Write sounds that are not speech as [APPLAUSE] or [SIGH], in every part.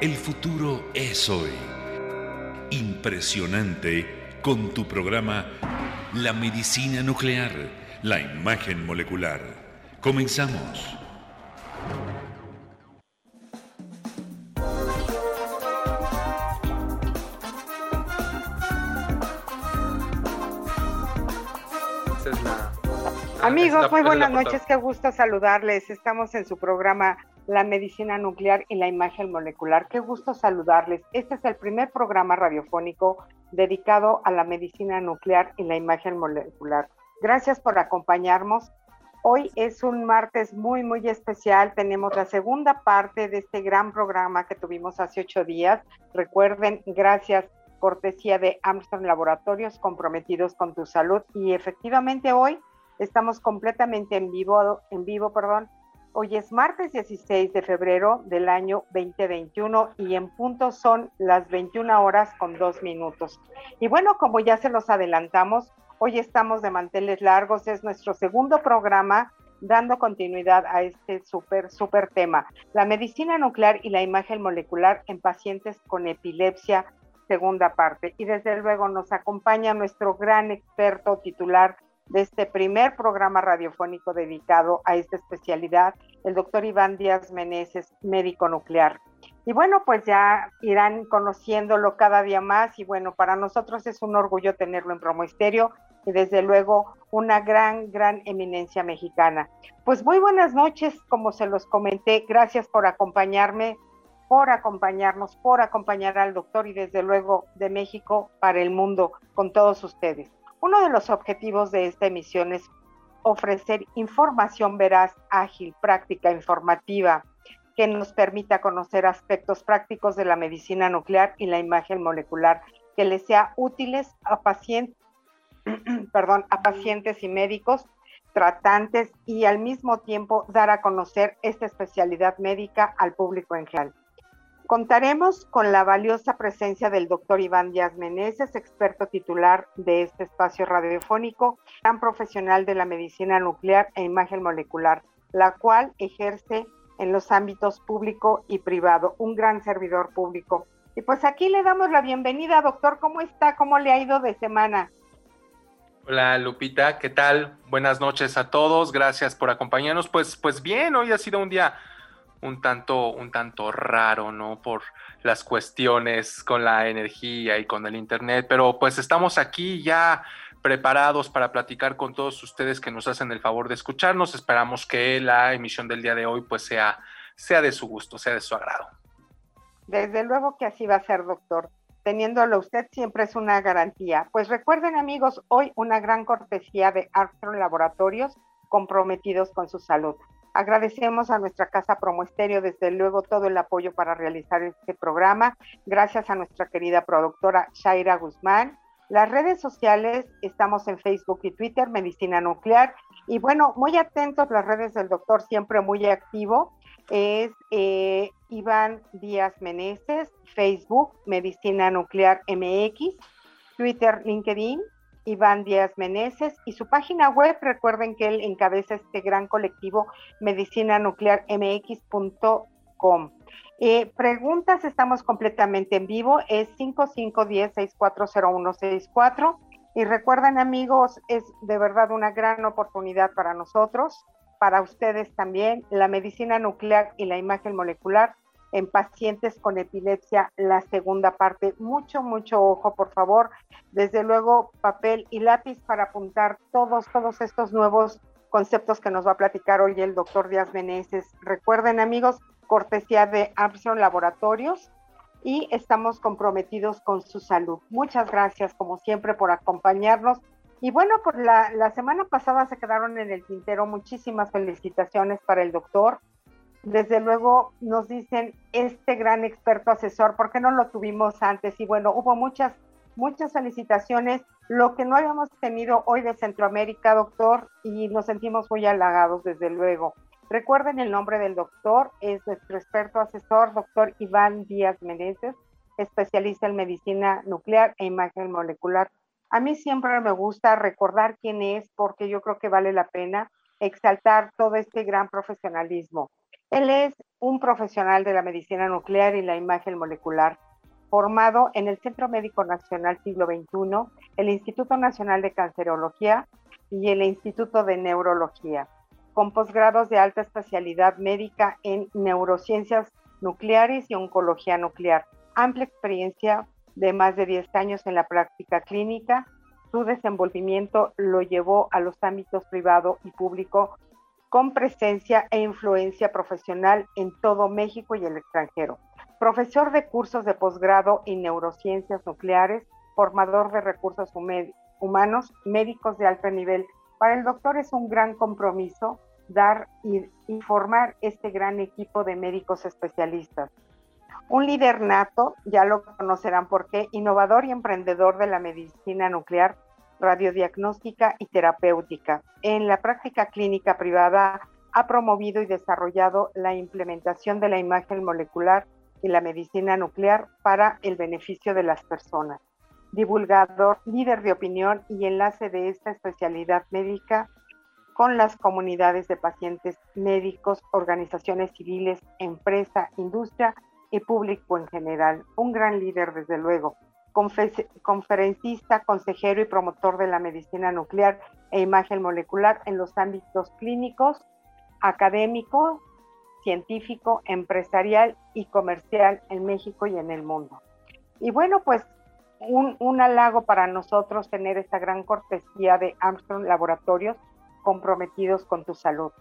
El futuro es hoy. Impresionante con tu programa La medicina nuclear, la imagen molecular. Comenzamos. Amigos, muy buenas noches, qué gusto saludarles. Estamos en su programa la medicina nuclear y la imagen molecular. Qué gusto saludarles. Este es el primer programa radiofónico dedicado a la medicina nuclear y la imagen molecular. Gracias por acompañarnos. Hoy es un martes muy, muy especial. Tenemos la segunda parte de este gran programa que tuvimos hace ocho días. Recuerden, gracias, cortesía de Armstrong Laboratorios comprometidos con tu salud. Y efectivamente hoy estamos completamente en vivo, en vivo, perdón, Hoy es martes 16 de febrero del año 2021 y en punto son las 21 horas con dos minutos. Y bueno, como ya se los adelantamos, hoy estamos de manteles largos, es nuestro segundo programa dando continuidad a este súper, súper tema, la medicina nuclear y la imagen molecular en pacientes con epilepsia, segunda parte. Y desde luego nos acompaña nuestro gran experto titular de este primer programa radiofónico dedicado a esta especialidad, el doctor Iván Díaz Meneses, médico nuclear. Y bueno, pues ya irán conociéndolo cada día más y bueno, para nosotros es un orgullo tenerlo en Promo y desde luego una gran, gran eminencia mexicana. Pues muy buenas noches, como se los comenté, gracias por acompañarme, por acompañarnos, por acompañar al doctor y desde luego de México para el mundo con todos ustedes. Uno de los objetivos de esta emisión es ofrecer información veraz, ágil, práctica, informativa, que nos permita conocer aspectos prácticos de la medicina nuclear y la imagen molecular, que les sea útiles a pacientes, [CLEARS THROAT] perdón, a pacientes y médicos, tratantes y al mismo tiempo dar a conocer esta especialidad médica al público en general. Contaremos con la valiosa presencia del doctor Iván Díaz Meneses, experto titular de este espacio radiofónico, gran profesional de la medicina nuclear e imagen molecular, la cual ejerce en los ámbitos público y privado, un gran servidor público. Y pues aquí le damos la bienvenida, doctor. ¿Cómo está? ¿Cómo le ha ido de semana? Hola Lupita, ¿qué tal? Buenas noches a todos, gracias por acompañarnos. Pues, pues bien, hoy ha sido un día un tanto, un tanto raro, ¿no? Por las cuestiones con la energía y con el Internet, pero pues estamos aquí ya preparados para platicar con todos ustedes que nos hacen el favor de escucharnos. Esperamos que la emisión del día de hoy pues sea, sea de su gusto, sea de su agrado. Desde luego que así va a ser, doctor. Teniéndolo usted siempre es una garantía. Pues recuerden amigos, hoy una gran cortesía de Armstrong Laboratorios comprometidos con su salud. Agradecemos a nuestra casa Promo desde luego, todo el apoyo para realizar este programa. Gracias a nuestra querida productora Shaira Guzmán. Las redes sociales, estamos en Facebook y Twitter, Medicina Nuclear. Y bueno, muy atentos las redes del doctor, siempre muy activo. Es eh, Iván Díaz Meneses, Facebook, Medicina Nuclear MX, Twitter, LinkedIn, Iván Díaz Meneses y su página web, recuerden que él encabeza este gran colectivo medicina nuclear mx.com. Eh, preguntas, estamos completamente en vivo, es 5510-640164 y recuerden amigos, es de verdad una gran oportunidad para nosotros, para ustedes también, la medicina nuclear y la imagen molecular en pacientes con epilepsia, la segunda parte. Mucho, mucho ojo, por favor. Desde luego, papel y lápiz para apuntar todos, todos estos nuevos conceptos que nos va a platicar hoy el doctor Díaz Meneses. Recuerden, amigos, cortesía de Armstrong Laboratorios y estamos comprometidos con su salud. Muchas gracias, como siempre, por acompañarnos. Y bueno, por la, la semana pasada se quedaron en el tintero muchísimas felicitaciones para el doctor desde luego nos dicen este gran experto asesor, ¿por qué no lo tuvimos antes? Y bueno, hubo muchas, muchas felicitaciones, lo que no habíamos tenido hoy de Centroamérica, doctor, y nos sentimos muy halagados, desde luego. Recuerden el nombre del doctor, es nuestro experto asesor, doctor Iván Díaz Meneses, especialista en medicina nuclear e imagen molecular. A mí siempre me gusta recordar quién es porque yo creo que vale la pena exaltar todo este gran profesionalismo. Él es un profesional de la medicina nuclear y la imagen molecular, formado en el Centro Médico Nacional Siglo XXI, el Instituto Nacional de Cancerología y el Instituto de Neurología, con posgrados de alta especialidad médica en neurociencias nucleares y oncología nuclear. Amplia experiencia de más de 10 años en la práctica clínica. Su desenvolvimiento lo llevó a los ámbitos privado y público con presencia e influencia profesional en todo México y el extranjero. Profesor de cursos de posgrado en neurociencias nucleares, formador de recursos humanos, médicos de alto nivel. Para el doctor es un gran compromiso dar y, formar este gran equipo de médicos especialistas. Un líder nato, ya lo conocerán por qué, innovador y emprendedor de la medicina nuclear, radiodiagnóstica y terapéutica. En la práctica clínica privada ha promovido y desarrollado la implementación de la imagen molecular y la medicina nuclear para el beneficio de las personas. Divulgador, líder de opinión y enlace de esta especialidad médica con las comunidades de pacientes médicos, organizaciones civiles, empresa, industria y público en general. Un gran líder, desde luego. Conferencista, consejero y promotor de la medicina nuclear e imagen molecular en los ámbitos clínicos, académico, científico, empresarial y comercial en México y en el mundo. Y bueno, pues un, un halago para nosotros tener esta gran cortesía de Armstrong Laboratorios comprometidos con tu salud.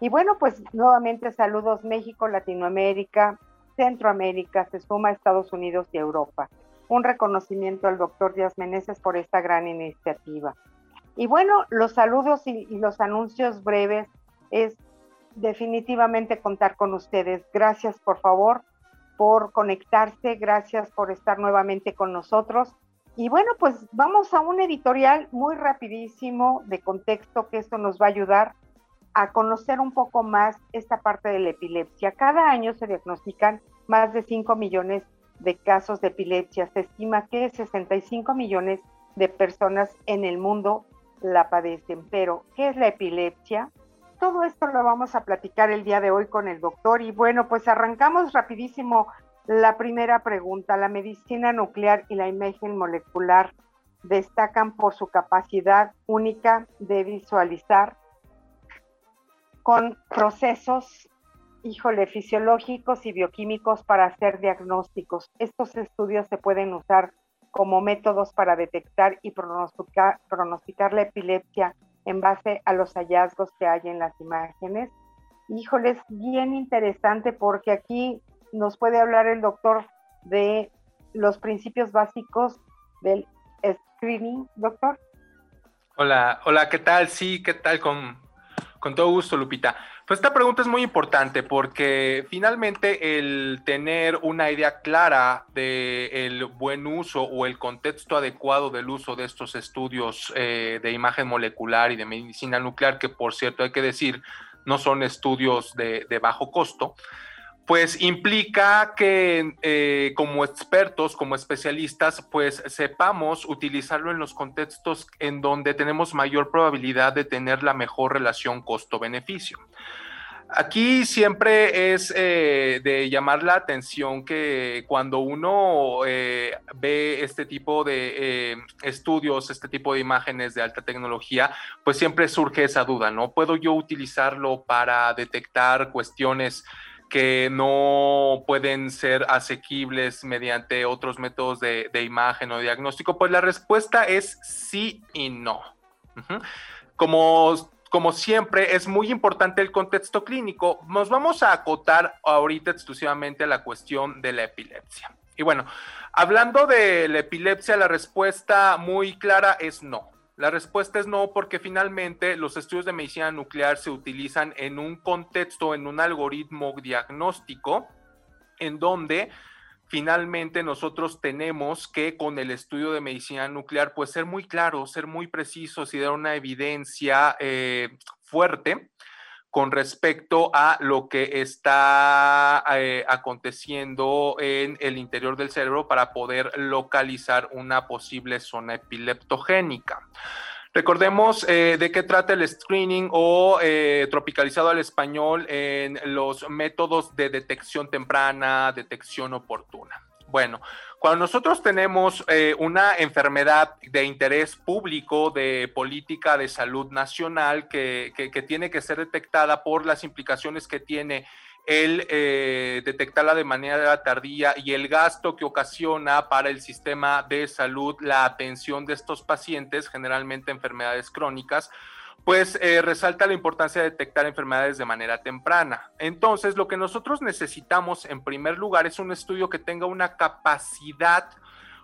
Y bueno, pues nuevamente saludos México, Latinoamérica, Centroamérica, se suma a Estados Unidos y Europa. Un reconocimiento al doctor Díaz Meneses por esta gran iniciativa. Y bueno, los saludos y, los anuncios breves es definitivamente contar con ustedes. Gracias, por favor, por conectarse, gracias por estar nuevamente con nosotros y bueno, pues vamos a un editorial muy rapidísimo de contexto que esto nos va a ayudar a conocer un poco más esta parte de la epilepsia. Cada año se diagnostican más de 5 millones de casos de epilepsia. Se estima que 65 millones de personas en el mundo la padecen. Pero, ¿qué es la epilepsia? Todo esto lo vamos a platicar el día de hoy con el doctor. Y bueno, pues arrancamos rapidísimo la primera pregunta, la medicina nuclear y la imagen molecular destacan por su capacidad única de visualizar con procesos, híjole, fisiológicos y bioquímicos para hacer diagnósticos. Estos estudios se pueden usar como métodos para detectar y pronosticar, la epilepsia en base a los hallazgos que hay en las imágenes. Híjole, es bien interesante porque aquí nos puede hablar el doctor de los principios básicos del screening, doctor. Hola, hola, ¿qué tal? Sí, ¿qué tal? Con, con todo gusto, Lupita. Pues esta pregunta es muy importante porque finalmente el tener una idea clara del buen uso o el contexto adecuado del uso de estos estudios eh, de imagen molecular y de medicina nuclear, que por cierto hay que decir, no son estudios de bajo costo, pues implica que eh, como expertos, como especialistas, pues sepamos utilizarlo en los contextos en donde tenemos mayor probabilidad de tener la mejor relación costo-beneficio. Aquí siempre es eh, de llamar la atención que cuando uno eh, ve este tipo de estudios, este tipo de imágenes de alta tecnología, pues siempre surge esa duda, ¿no? ¿Puedo yo utilizarlo para detectar cuestiones que no pueden ser asequibles mediante otros métodos de, imagen o diagnóstico? Pues la respuesta es sí y no. Como como siempre, es muy importante el contexto clínico. Nos vamos a acotar ahorita exclusivamente a la cuestión de la epilepsia. Y bueno, hablando de la epilepsia, la respuesta muy clara es no. La respuesta es no, porque finalmente los estudios de medicina nuclear se utilizan en un contexto, en un algoritmo diagnóstico, en donde finalmente nosotros tenemos que con el estudio de medicina nuclear, pues ser muy claros, ser muy precisos y dar una evidencia eh, fuerte con respecto a lo que está eh, aconteciendo en el interior del cerebro para poder localizar una posible zona epileptogénica. Recordemos eh, de qué trata el screening o eh, tropicalizado al español en los métodos de detección temprana, detección oportuna. Bueno, cuando nosotros tenemos eh, una enfermedad de interés público, de política de salud nacional, que, que tiene que ser detectada por las implicaciones que tiene el eh, detectarla de manera tardía y el gasto que ocasiona para el sistema de salud la atención de estos pacientes, generalmente enfermedades crónicas, pues eh, resalta la importancia de detectar enfermedades de manera temprana. Entonces, lo que nosotros necesitamos en primer lugar es un estudio que tenga una capacidad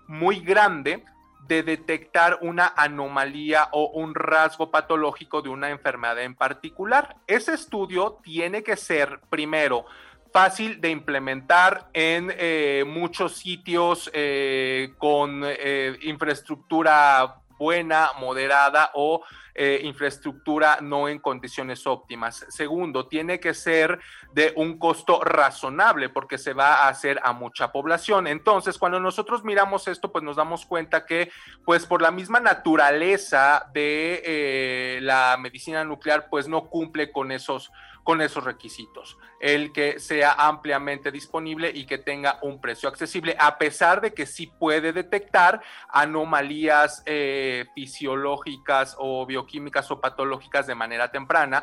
muy grande de detectar una anomalía o un rasgo patológico de una enfermedad en particular. Ese estudio tiene que ser, primero, fácil de implementar en eh, muchos sitios eh, con eh, infraestructura buena, moderada o eh, infraestructura no en condiciones óptimas. Segundo, tiene que ser de un costo razonable porque se va a hacer a mucha población. Entonces, cuando nosotros miramos esto, pues nos damos cuenta que, pues por la misma naturaleza de eh, la medicina nuclear, pues no cumple con esos con esos requisitos. El que sea ampliamente disponible y que tenga un precio accesible, a pesar de que sí puede detectar anomalías eh, fisiológicas o bioquímicas o patológicas de manera temprana,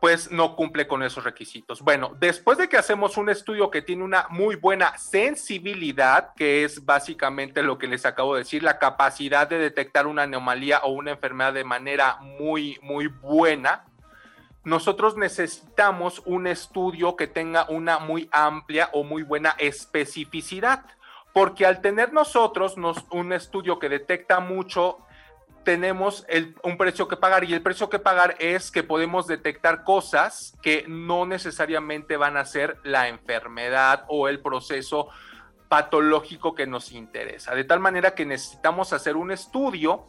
pues no cumple con esos requisitos. Bueno, después de que hacemos un estudio que tiene una muy buena sensibilidad, que es básicamente lo que les acabo de decir, la capacidad de detectar una anomalía o una enfermedad de manera muy, muy buena, nosotros necesitamos un estudio que tenga una muy amplia o muy buena especificidad, porque al tener nosotros un estudio que detecta mucho, tenemos un precio que pagar y el precio que pagar es que podemos detectar cosas que no necesariamente van a ser la enfermedad o el proceso patológico que nos interesa. De tal manera que necesitamos hacer un estudio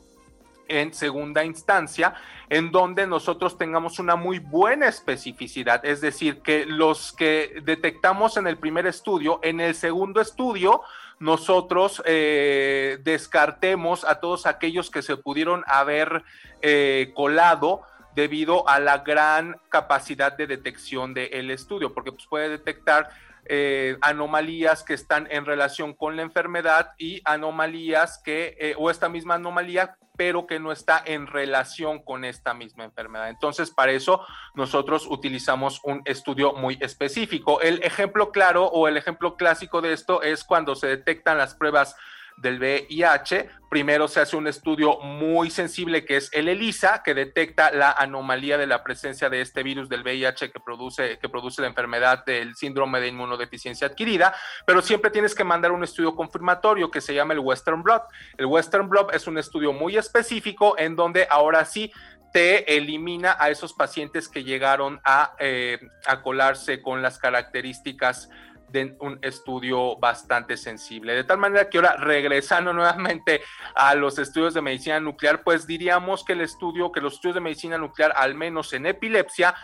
en segunda instancia, en donde nosotros tengamos una muy buena especificidad, es decir, que los que detectamos en el primer estudio, en el segundo estudio, nosotros eh, descartemos a todos aquellos que se pudieron haber eh, colado debido a la gran capacidad de detección del estudio, porque pues, puede detectar eh, anomalías que están en relación con la enfermedad y anomalías que, o esta misma anomalía pero que no está en relación con esta misma enfermedad. Entonces, para eso nosotros utilizamos un estudio muy específico. El ejemplo claro o el ejemplo clásico de esto es cuando se detectan las pruebas del VIH, primero se hace un estudio muy sensible que es el ELISA, que detecta la anomalía de la presencia de este virus del VIH que produce, que produce la enfermedad del síndrome de inmunodeficiencia adquirida, pero siempre tienes que mandar un estudio confirmatorio que se llama el Western Blot. El Western Blot es un estudio muy específico en donde ahora sí te elimina a esos pacientes que llegaron a, eh, a colarse con las características de un estudio bastante sensible. De tal manera que ahora, regresando [LAUGHS] nuevamente a los estudios de medicina nuclear, pues diríamos que el estudio, que los estudios de medicina nuclear, al menos en epilepsia,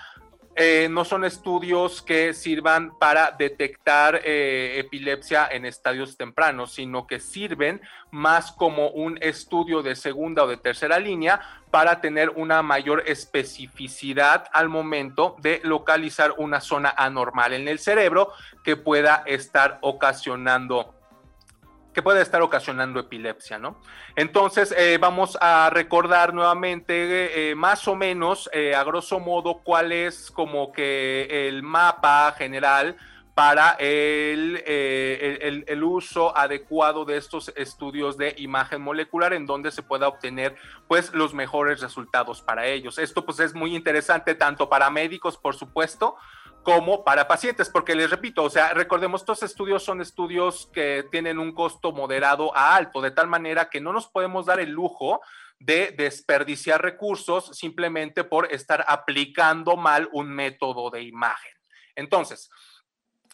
eh, no son estudios que sirvan para detectar eh, epilepsia en estadios tempranos, sino que sirven más como un estudio de segunda o de tercera línea para tener una mayor especificidad al momento de localizar una zona anormal en el cerebro que pueda estar ocasionando que puede estar ocasionando epilepsia, ¿no? Entonces, eh, vamos a recordar nuevamente, eh, más o menos, eh, a grosso modo, cuál es como que el mapa general para el, el, el, uso adecuado de estos estudios de imagen molecular en donde se pueda obtener pues los mejores resultados para ellos. Esto pues es muy interesante tanto para médicos, por supuesto, como para pacientes, porque les repito, o sea, recordemos, estos estudios son estudios que tienen un costo moderado a alto, de tal manera que no nos podemos dar el lujo de desperdiciar recursos simplemente por estar aplicando mal un método de imagen. Entonces,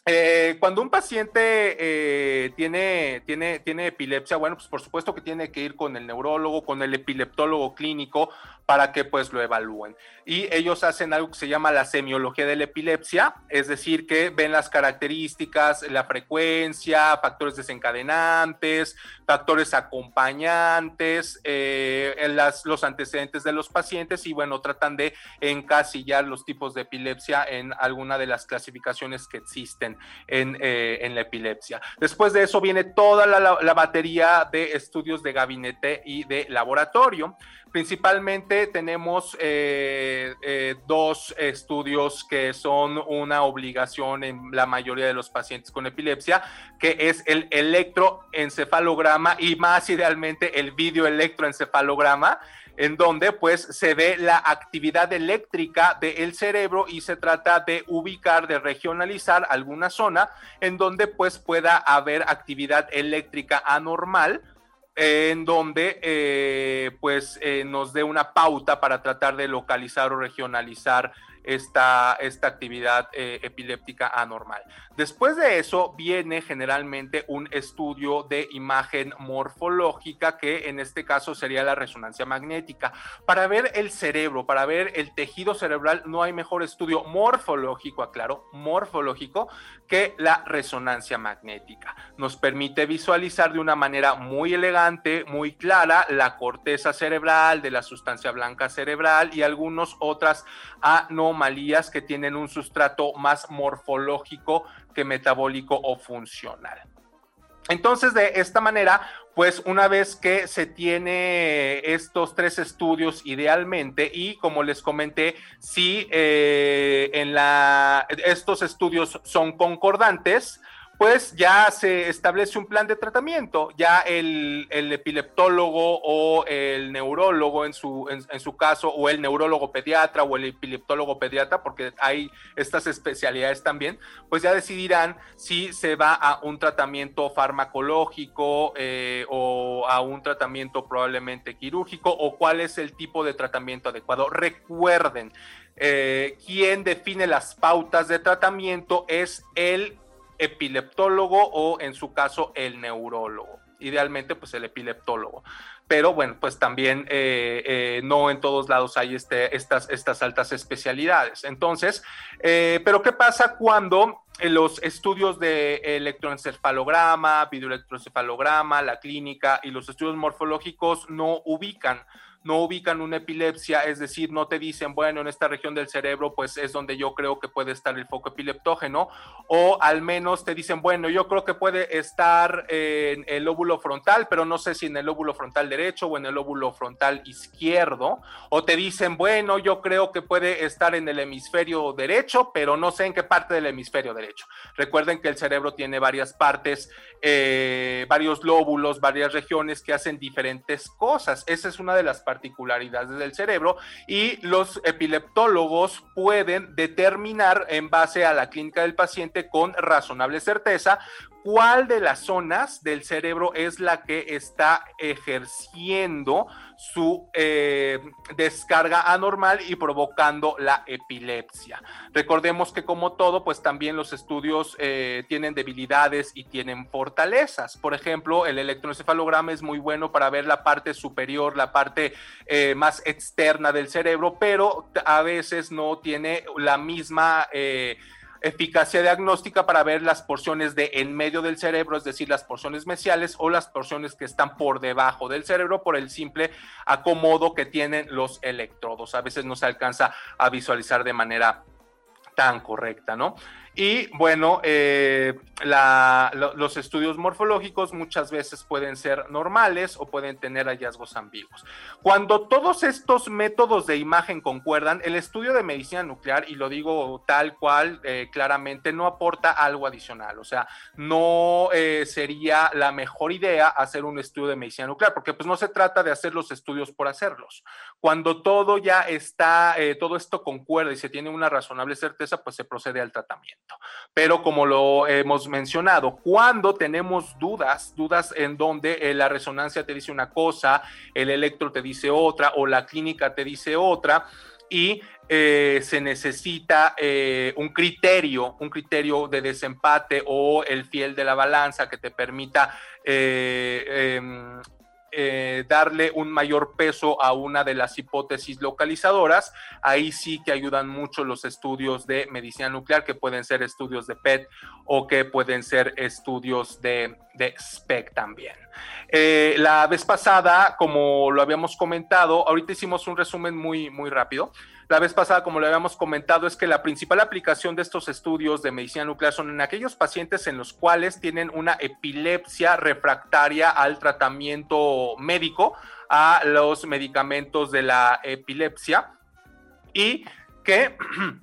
eh, cuando un paciente eh, tiene, tiene, tiene epilepsia, bueno, pues por supuesto que tiene que ir con el neurólogo, con el epileptólogo clínico para que pues lo evalúen. Y ellos hacen algo que se llama la semiología de la epilepsia, es decir, que ven las características, la frecuencia, factores desencadenantes, factores acompañantes, eh, las, los antecedentes de los pacientes y bueno, tratan de encasillar los tipos de epilepsia en alguna de las clasificaciones que existen en, eh, en la epilepsia. Después de eso viene toda la, la batería de estudios de gabinete y de laboratorio. Principalmente tenemos eh, eh, dos estudios que son una obligación en la mayoría de los pacientes con epilepsia, que es el electroencefalograma y más idealmente el videoelectroencefalograma en donde pues se ve la actividad eléctrica del cerebro y se trata de ubicar, de regionalizar alguna zona en donde pues pueda haber actividad eléctrica anormal en donde eh, pues eh, nos dé una pauta para tratar de localizar o regionalizar esta, esta actividad eh, epiléptica anormal. Después de eso viene generalmente un estudio de imagen morfológica, que en este caso sería la resonancia magnética. Para ver el cerebro, para ver el tejido cerebral, no hay mejor estudio morfológico, aclaro, morfológico, que la resonancia magnética. Nos permite visualizar de una manera muy elegante, muy clara, la corteza cerebral, de la sustancia blanca cerebral y algunas otras anomalías que tienen un sustrato más morfológico que metabólico o funcional. Entonces, de esta manera, pues una vez que se tiene estos tres estudios idealmente y como les comenté, si eh, estos estudios son concordantes, pues ya se establece un plan de tratamiento. Ya el, epileptólogo neurólogo en su, en, su caso, o el neurólogo pediatra o el epileptólogo pediatra, porque hay estas especialidades también, pues ya decidirán si se va a un tratamiento farmacológico eh, o a un tratamiento probablemente quirúrgico o cuál es el tipo de tratamiento adecuado. Recuerden, eh, quien define las pautas de tratamiento es el epileptólogo o en su caso el neurólogo. Idealmente pues el epileptólogo. Pero bueno, pues también eh, eh, no en todos lados hay este, estas, estas altas especialidades. Entonces, eh, pero ¿qué pasa cuando los estudios de electroencefalograma, videoelectroencefalograma, la clínica y los estudios morfológicos no ubican no ubican una epilepsia, es decir, no te dicen, bueno, en esta región del cerebro, pues es donde yo creo que puede estar el foco epileptógeno, o al menos te dicen, bueno, yo creo que puede estar en el lóbulo frontal, pero no sé si en el lóbulo frontal derecho o en el lóbulo frontal izquierdo, o te dicen, bueno, yo creo que puede estar en el hemisferio derecho, pero no sé en qué parte del hemisferio derecho. Recuerden que el cerebro tiene varias partes, eh, varios lóbulos, varias regiones que hacen diferentes cosas. Esa es una de las partes particularidades del cerebro y los epileptólogos pueden determinar en base a la clínica del paciente con razonable certeza cuál de las zonas del cerebro es la que está ejerciendo su eh, descarga anormal y provocando la epilepsia. Recordemos que como todo, pues también los estudios eh, tienen debilidades y tienen fortalezas. Por ejemplo, el electroencefalograma es muy bueno para ver la parte superior, la parte eh, más externa del cerebro, pero a veces no tiene la misma eficacia diagnóstica para ver las porciones de en medio del cerebro, es decir, las porciones mesiales o las porciones que están por debajo del cerebro por el simple acomodo que tienen los electrodos. A veces no se alcanza a visualizar de manera tan correcta, ¿no? Y bueno, eh, los estudios morfológicos muchas veces pueden ser normales o pueden tener hallazgos ambiguos. Cuando todos estos métodos de imagen concuerdan, el estudio de medicina nuclear, y lo digo tal cual, eh, claramente, no aporta algo adicional. O sea, no eh, sería la mejor idea hacer un estudio de medicina nuclear, porque pues no se trata de hacer los estudios por hacerlos. Cuando todo ya está, todo esto concuerda y se tiene una razonable certeza, pues se procede al tratamiento. Pero como lo hemos mencionado, cuando tenemos dudas, dudas en donde eh, la resonancia te dice una cosa, el electro te dice otra o la clínica te dice otra, y eh, se necesita eh, un criterio, un criterio de desempate o el fiel de la balanza que te permita em, eh, darle un mayor peso a una de las hipótesis localizadoras. Ahí sí que ayudan mucho los estudios de medicina nuclear, que pueden ser estudios de PET o que pueden ser estudios de, de SPEC también. Eh, la vez pasada, como lo habíamos comentado, ahorita hicimos un resumen muy, muy rápido. La vez pasada, como lo habíamos comentado, es que la principal aplicación de estos estudios de medicina nuclear son en aquellos pacientes en los cuales tienen una epilepsia refractaria al tratamiento médico, a los medicamentos de la epilepsia y que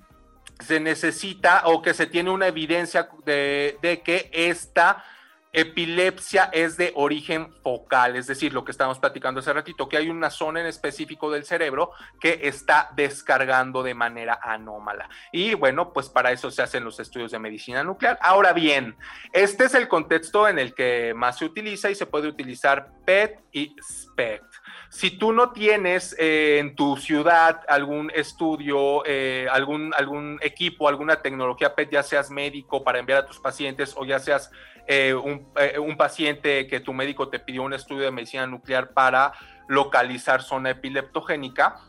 [CLEARS THROAT] se necesita o que se tiene una evidencia de, que esta epilepsia es de origen focal, es decir, lo que estábamos platicando hace ratito, que hay una zona en específico del cerebro que está descargando de manera anómala. Y bueno, pues para eso se hacen los estudios de medicina nuclear. Ahora bien, este es el contexto en el que más se utiliza y se puede utilizar PET y SPECT. Si tú no tienes eh, en tu ciudad algún estudio, eh, algún, algún equipo, alguna tecnología PET, ya seas médico para enviar a tus pacientes o ya seas eh, un, eh, un, paciente que tu médico te pidió un estudio de medicina nuclear para localizar zona epileptogénica,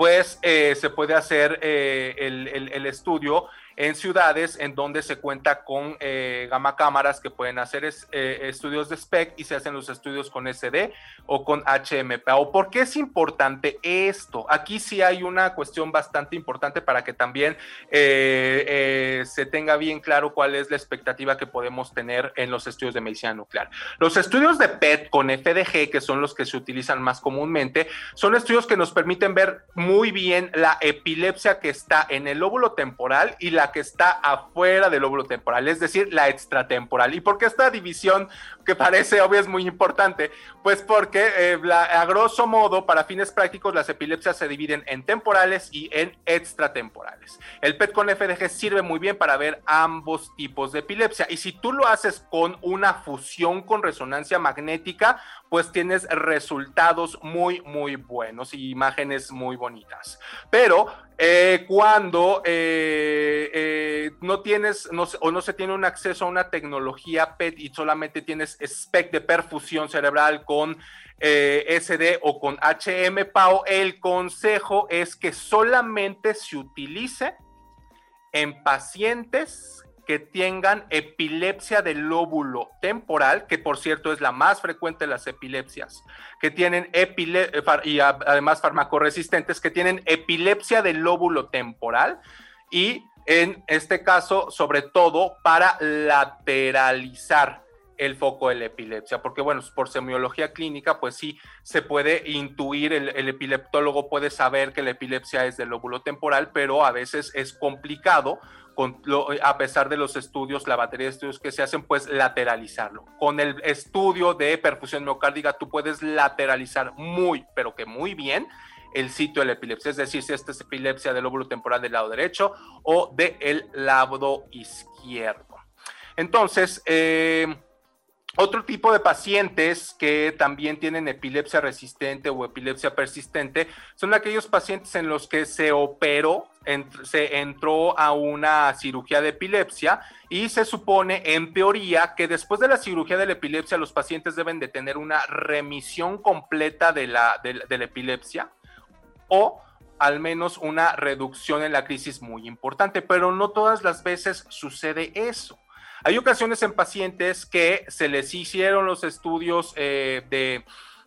pues eh, se puede hacer eh, el, estudio en ciudades en donde se cuenta con eh, gamma cámaras que pueden hacer eh, estudios de SPEC y se hacen los estudios con SD o con HMPA. ¿O por qué es importante esto? Aquí sí hay una cuestión bastante importante para que también eh, se tenga bien claro cuál es la expectativa que podemos tener en los estudios de medicina nuclear. Los estudios de PET con FDG, que son los que se utilizan más comúnmente, son estudios que nos permiten ver muy bien la epilepsia que está en el lóbulo temporal y la que está afuera del lóbulo temporal, es decir, la extratemporal. ¿Y por qué esta división que parece obvia es muy importante? Pues porque eh, la, a grosso modo, para fines prácticos, las epilepsias se dividen en temporales y en extratemporales. El PET con FDG sirve muy bien para ver ambos tipos de epilepsia. Y si tú lo haces con una fusión con resonancia magnética, pues tienes resultados muy, muy buenos y imágenes muy bonitas. Pero eh, cuando eh, eh, no tienes o no se tiene un acceso a una tecnología PET y solamente tienes SPEC de perfusión cerebral con eh, SD o con HM-PAO, el consejo es que solamente se utilice en pacientes que tengan epilepsia del lóbulo temporal, que por cierto es la más frecuente de las epilepsias, que tienen epile y además farmacoresistentes, que tienen epilepsia del lóbulo temporal y en este caso, sobre todo, para lateralizar el foco de la epilepsia, porque bueno, por semiología clínica, pues sí se puede intuir, el, epileptólogo puede saber que la epilepsia es del lóbulo temporal, pero a veces es complicado a pesar de los estudios, la batería de estudios que se hacen, pues lateralizarlo. Con el estudio de perfusión miocárdica, tú puedes lateralizar muy, pero que muy bien el sitio de la epilepsia, es decir, si esta es epilepsia del lóbulo temporal del lado derecho o del lado izquierdo. Entonces, eh, otro tipo de pacientes que también tienen epilepsia resistente o epilepsia persistente son aquellos pacientes en los que se operó, se entró a una cirugía de epilepsia y se supone en teoría que después de la cirugía de la epilepsia los pacientes deben de tener una remisión completa de la epilepsia o al menos una reducción en la crisis muy importante, pero no todas las veces sucede eso. Hay ocasiones en pacientes que se les hicieron los estudios eh, de,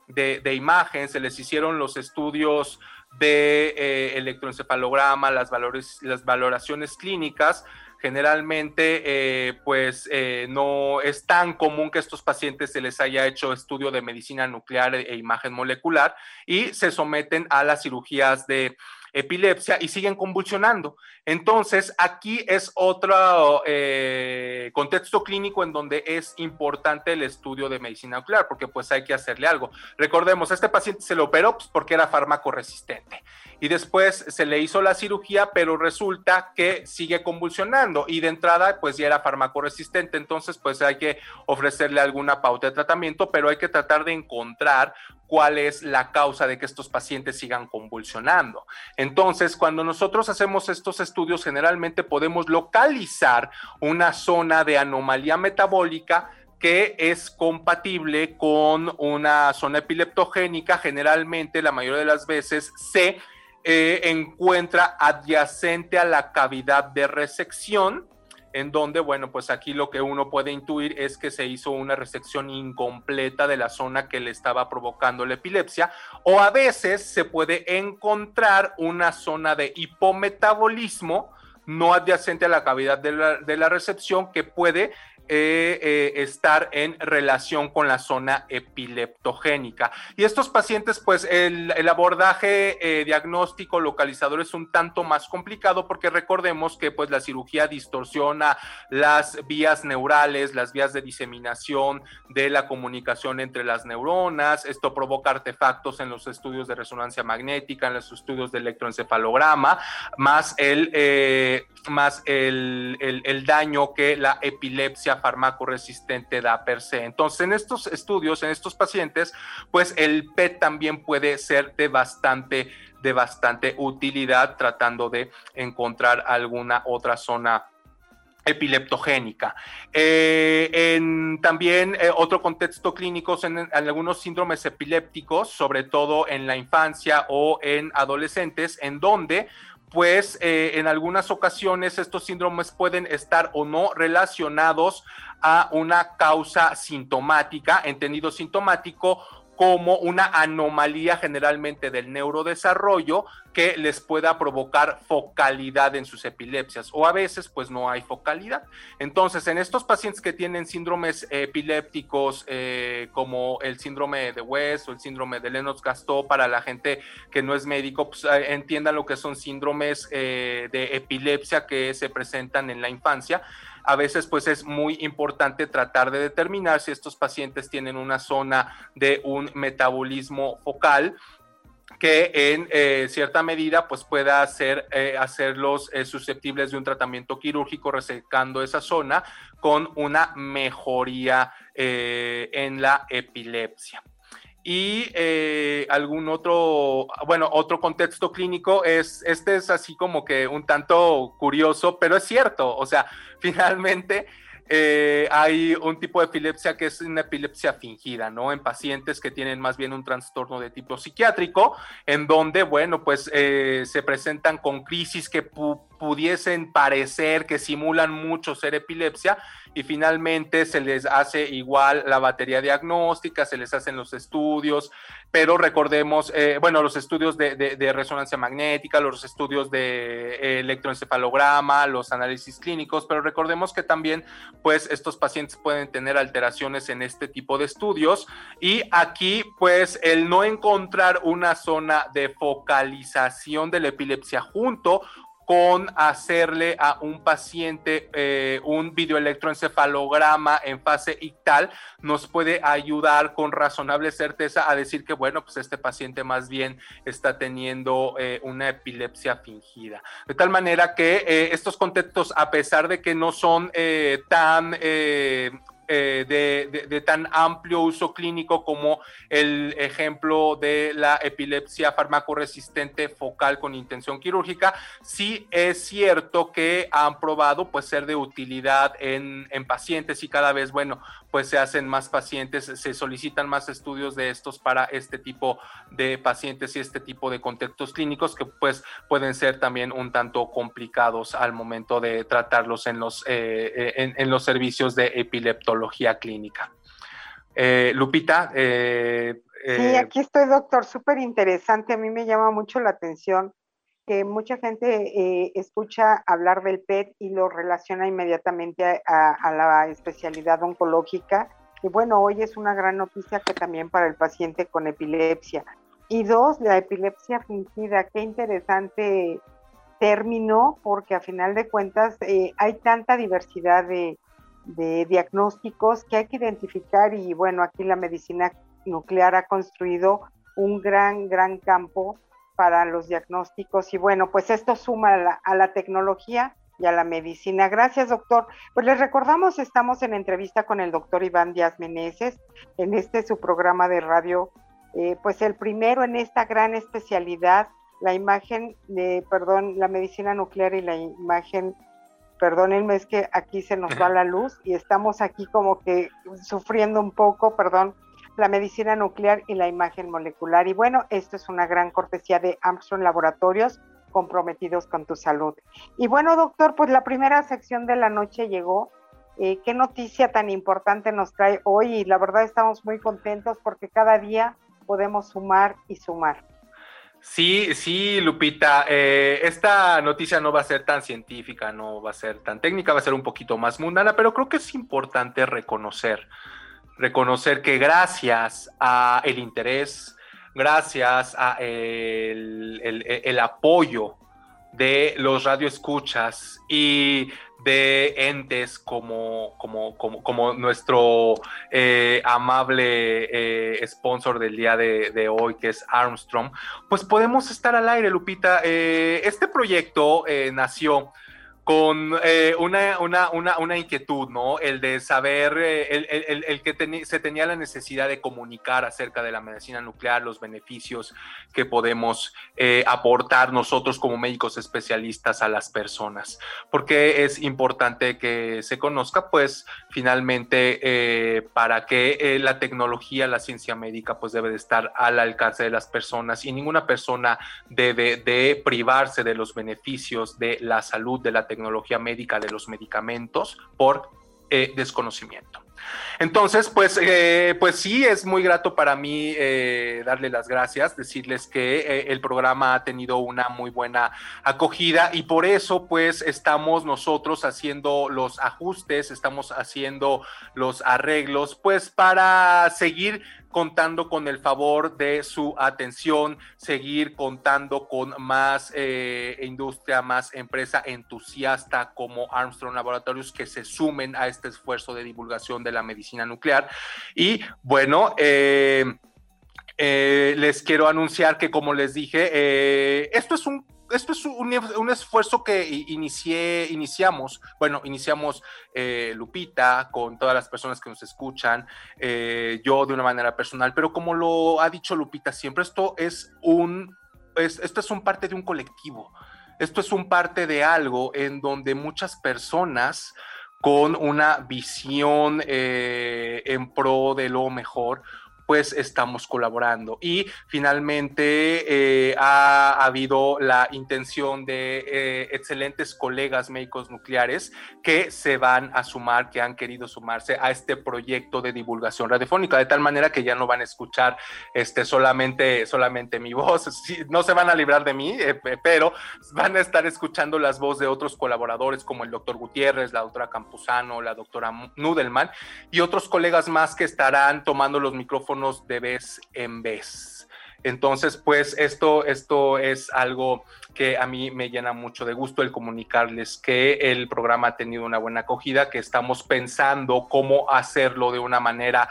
de, imagen, se les hicieron los estudios de eh, electroencefalograma, las, valores, las valoraciones clínicas, generalmente eh, pues eh, no es tan común que a estos pacientes se les haya hecho estudio de medicina nuclear e, e imagen molecular y se someten a las cirugías de epilepsia y siguen convulsionando. Entonces, aquí es otro eh, contexto clínico en donde es importante el estudio de medicina nuclear, porque pues hay que hacerle algo. Recordemos, este paciente se le operó pues, porque era fármaco resistente y después se le hizo la cirugía, pero resulta que sigue convulsionando y de entrada pues ya era fármaco resistente, entonces pues hay que ofrecerle alguna pauta de tratamiento, pero hay que tratar de encontrar cuál es la causa de que estos pacientes sigan convulsionando. Entonces, cuando nosotros hacemos estos estudios, generalmente podemos localizar una zona de anomalía metabólica que es compatible con una zona epileptogénica, generalmente la mayoría de las veces se eh, encuentra adyacente a la cavidad de resección, en donde, bueno, pues aquí lo que uno puede intuir es que se hizo una resección incompleta de la zona que le estaba provocando la epilepsia, o a veces se puede encontrar una zona de hipometabolismo no adyacente a la cavidad de la, de la recepción que puede eh, eh, estar en relación con la zona epileptogénica. Y estos pacientes, pues el, abordaje eh, diagnóstico localizador es un tanto más complicado porque recordemos que pues la cirugía distorsiona las vías neurales, las vías de diseminación de la comunicación entre las neuronas. Esto provoca artefactos en los estudios de resonancia magnética, en los estudios de electroencefalograma, más el, más el, el daño que la epilepsia fármaco resistente da per se. Entonces, en estos estudios, en estos pacientes, pues el PET también puede ser de bastante, de bastante utilidad tratando de encontrar alguna otra zona epileptogénica. Eh, también eh, otro contexto clínico en, en, algunos síndromes epilépticos, sobre todo en la infancia o en adolescentes, en donde pues eh, en algunas ocasiones estos síndromes pueden estar o no relacionados a una causa sintomática, entendido sintomático como una anomalía generalmente del neurodesarrollo que les pueda provocar focalidad en sus epilepsias o a veces pues no hay focalidad. Entonces en estos pacientes que tienen síndromes epilépticos eh, como el síndrome de West o el síndrome de Lennox-Gastaut para la gente que no es médico pues eh, entiendan lo que son síndromes eh, de epilepsia que se presentan en la infancia a veces pues es muy importante tratar de determinar si estos pacientes tienen una zona de un metabolismo focal que en eh, cierta medida pues pueda hacer, eh, hacerlos eh, susceptibles de un tratamiento quirúrgico resecando esa zona con una mejoría en la epilepsia. Y algún otro, bueno, otro contexto clínico es, este es así como que un tanto curioso, pero es cierto, o sea, [LAUGHS] finalmente eh, hay un tipo de epilepsia que es una epilepsia fingida, ¿no? En pacientes que tienen más bien un trastorno de tipo psiquiátrico, en donde, bueno, pues eh, se presentan con crisis que pudiesen parecer que simulan mucho ser epilepsia y finalmente se les hace igual la batería diagnóstica, se les hacen los estudios, pero recordemos, eh, bueno, los estudios de, resonancia magnética, los estudios de eh, electroencefalograma, los análisis clínicos, pero recordemos que también, pues, estos pacientes pueden tener alteraciones en este tipo de estudios y aquí, pues, el no encontrar una zona de focalización de la epilepsia junto con hacerle a un paciente eh, un videoelectroencefalograma en fase ictal nos puede ayudar con razonable certeza a decir que, bueno, pues este paciente más bien está teniendo eh, una epilepsia fingida. De tal manera que eh, estos contextos, a pesar de que no son tan eh, de, tan amplio uso clínico como el ejemplo de la epilepsia farmacoresistente focal con intención quirúrgica, sí es cierto que han probado pues ser de utilidad en, en pacientes y cada vez, bueno, pues se hacen más pacientes, se solicitan más estudios de estos para este tipo de pacientes y este tipo de contextos clínicos que pues pueden ser también un tanto complicados al momento de tratarlos en los, eh, en, en, los servicios de clínica. Eh, Lupita. Eh, sí, aquí estoy, doctor, súper interesante. A mí me llama mucho la atención que mucha gente eh, escucha hablar del PET y lo relaciona inmediatamente a, la especialidad oncológica. Y bueno, hoy es una gran noticia que también para el paciente con epilepsia. Y dos, la epilepsia fingida. Qué interesante término, porque a final de cuentas eh, hay tanta diversidad de, de diagnósticos que hay que identificar y bueno, aquí la medicina nuclear ha construido un gran, gran campo para los diagnósticos y bueno, pues esto suma a la, tecnología y a la medicina. Gracias, doctor. Pues les recordamos, estamos en entrevista con el doctor Iván Díaz Meneses en este su programa de radio, eh, pues el primero en esta gran especialidad, la imagen de, perdón, la medicina nuclear y la imagen, perdónenme, es que aquí se nos va [LAUGHS] la luz y estamos aquí como que sufriendo un poco, perdón, la medicina nuclear y la imagen molecular. Y bueno, esto es una gran cortesía de Armstrong Laboratorios comprometidos con tu salud. Y bueno, doctor, pues la primera sección de la noche llegó. Eh, qué noticia tan importante nos trae hoy y la verdad estamos muy contentos porque cada día podemos sumar y sumar. Sí, sí, Lupita, eh, esta noticia no va a ser tan científica, no va a ser tan técnica, va a ser un poquito más mundana, pero creo que es importante reconocer, reconocer que gracias a el interés, gracias a el, apoyo de los radioescuchas y de entes como, como, como, nuestro eh, amable eh, sponsor del día de, hoy, que es Armstrong, pues podemos estar al aire, Lupita. Eh, este proyecto nació con eh, una, una, una, una, inquietud, ¿no? El de saber, eh, el, el, que se tenía la necesidad de comunicar acerca de la medicina nuclear, los beneficios que podemos eh, aportar nosotros como médicos especialistas a las personas. Porque es importante que se conozca, pues, finalmente, para que la tecnología, la ciencia médica, pues, debe de estar al alcance de las personas y ninguna persona debe de privarse de los beneficios de la salud, de la tecnología tecnología médica de los medicamentos por eh, desconocimiento. Entonces, pues, eh, pues sí, es muy grato para mí eh, darle las gracias, decirles que el programa ha tenido una muy buena acogida y por eso, pues, estamos nosotros haciendo los ajustes, estamos haciendo los arreglos, pues, para seguir contando con el favor de su atención, seguir contando con más eh, industria, más empresa entusiasta como Armstrong Laboratories que se sumen a este esfuerzo de divulgación de la medicina nuclear. Y bueno, eh, eh, les quiero anunciar que, como les dije, esto es un esto es un, esfuerzo que inicié, iniciamos, bueno, iniciamos eh, Lupita con todas las personas que nos escuchan, eh, yo de una manera personal, pero como lo ha dicho Lupita siempre, esto es un, esto es un parte de un colectivo, esto es un parte de algo en donde muchas personas con una visión eh, en pro de lo mejor, pues estamos colaborando. Y finalmente eh, ha, habido la intención de eh, excelentes colegas médicos nucleares que se van a sumar, que han querido sumarse a este proyecto de divulgación radiofónica, de tal manera que ya no van a escuchar este, solamente, solamente mi voz, [LAUGHS] no se van a librar de mí, eh, pero van a estar escuchando las voces de otros colaboradores como el doctor Gutiérrez, la doctora Campuzano, la doctora Nudelman y otros colegas más que estarán tomando los micrófonos de vez en vez. Entonces, pues esto, esto es algo que a mí me llena mucho de gusto el comunicarles que el programa ha tenido una buena acogida, que estamos pensando cómo hacerlo de una manera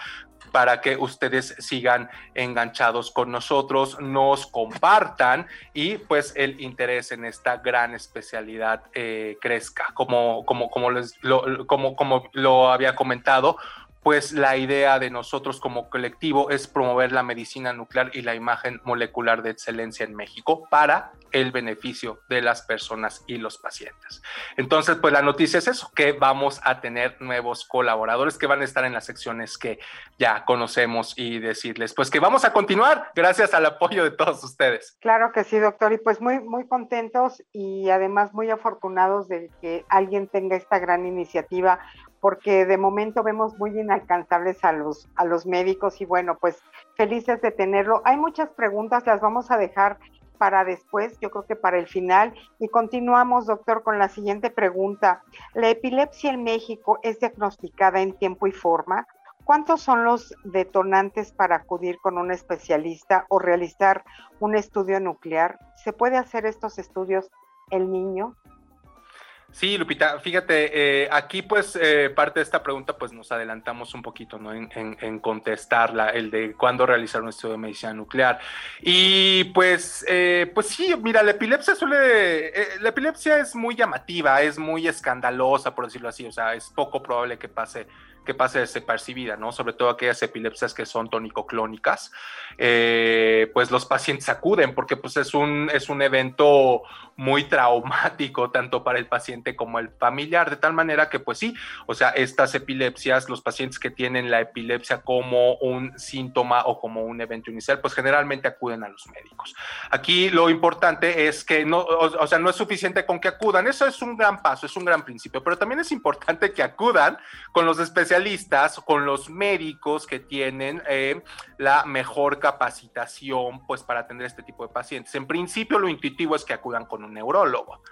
para que ustedes sigan enganchados con nosotros, nos compartan y pues el interés en esta gran especialidad eh, crezca. Como, como, como, les, como, como lo había comentado, pues la idea de nosotros como colectivo es promover la medicina nuclear y la imagen molecular de excelencia en México para el beneficio de las personas y los pacientes. Entonces, pues la noticia es eso, que vamos a tener nuevos colaboradores que van a estar en las secciones que ya conocemos y decirles, pues que vamos a continuar gracias al apoyo de todos ustedes. Claro que sí, doctor, y pues muy, muy contentos y además muy afortunados de que alguien tenga esta gran iniciativa porque de momento vemos muy inalcanzables a los, a los médicos y bueno, pues felices de tenerlo. Hay muchas preguntas, las vamos a dejar para después, yo creo que para el final. Y continuamos, doctor, con la siguiente pregunta. ¿La epilepsia en México es diagnosticada en tiempo y forma? ¿Cuántos son los detonantes para acudir con un especialista o realizar un estudio nuclear? ¿Se puede hacer estos estudios el niño? Sí, Lupita, fíjate, eh, aquí pues eh, parte de esta pregunta pues nos adelantamos un poquito ¿no? en, en, contestarla, el de cuándo realizar un estudio de medicina nuclear. Y pues, eh, pues sí, mira, la epilepsia suele, la epilepsia es muy llamativa, es muy escandalosa, por decirlo así, o sea, es poco probable que pase que pase desapercibida, ¿no? Sobre todo aquellas epilepsias que son tónico-clónicas, eh, pues los pacientes acuden porque pues es un, es un evento muy traumático tanto para el paciente como el familiar, de tal manera que pues sí, o sea, estas epilepsias, los pacientes que tienen la epilepsia como un síntoma o como un evento inicial, pues generalmente acuden a los médicos. Aquí lo importante es que no, o, sea, no es suficiente con que acudan, eso es un gran paso, es un gran principio, pero también es importante que acudan con los especialistas, con los médicos que tienen eh, la mejor capacitación pues para atender este tipo de pacientes. En principio lo intuitivo es que acudan con un neurólogo,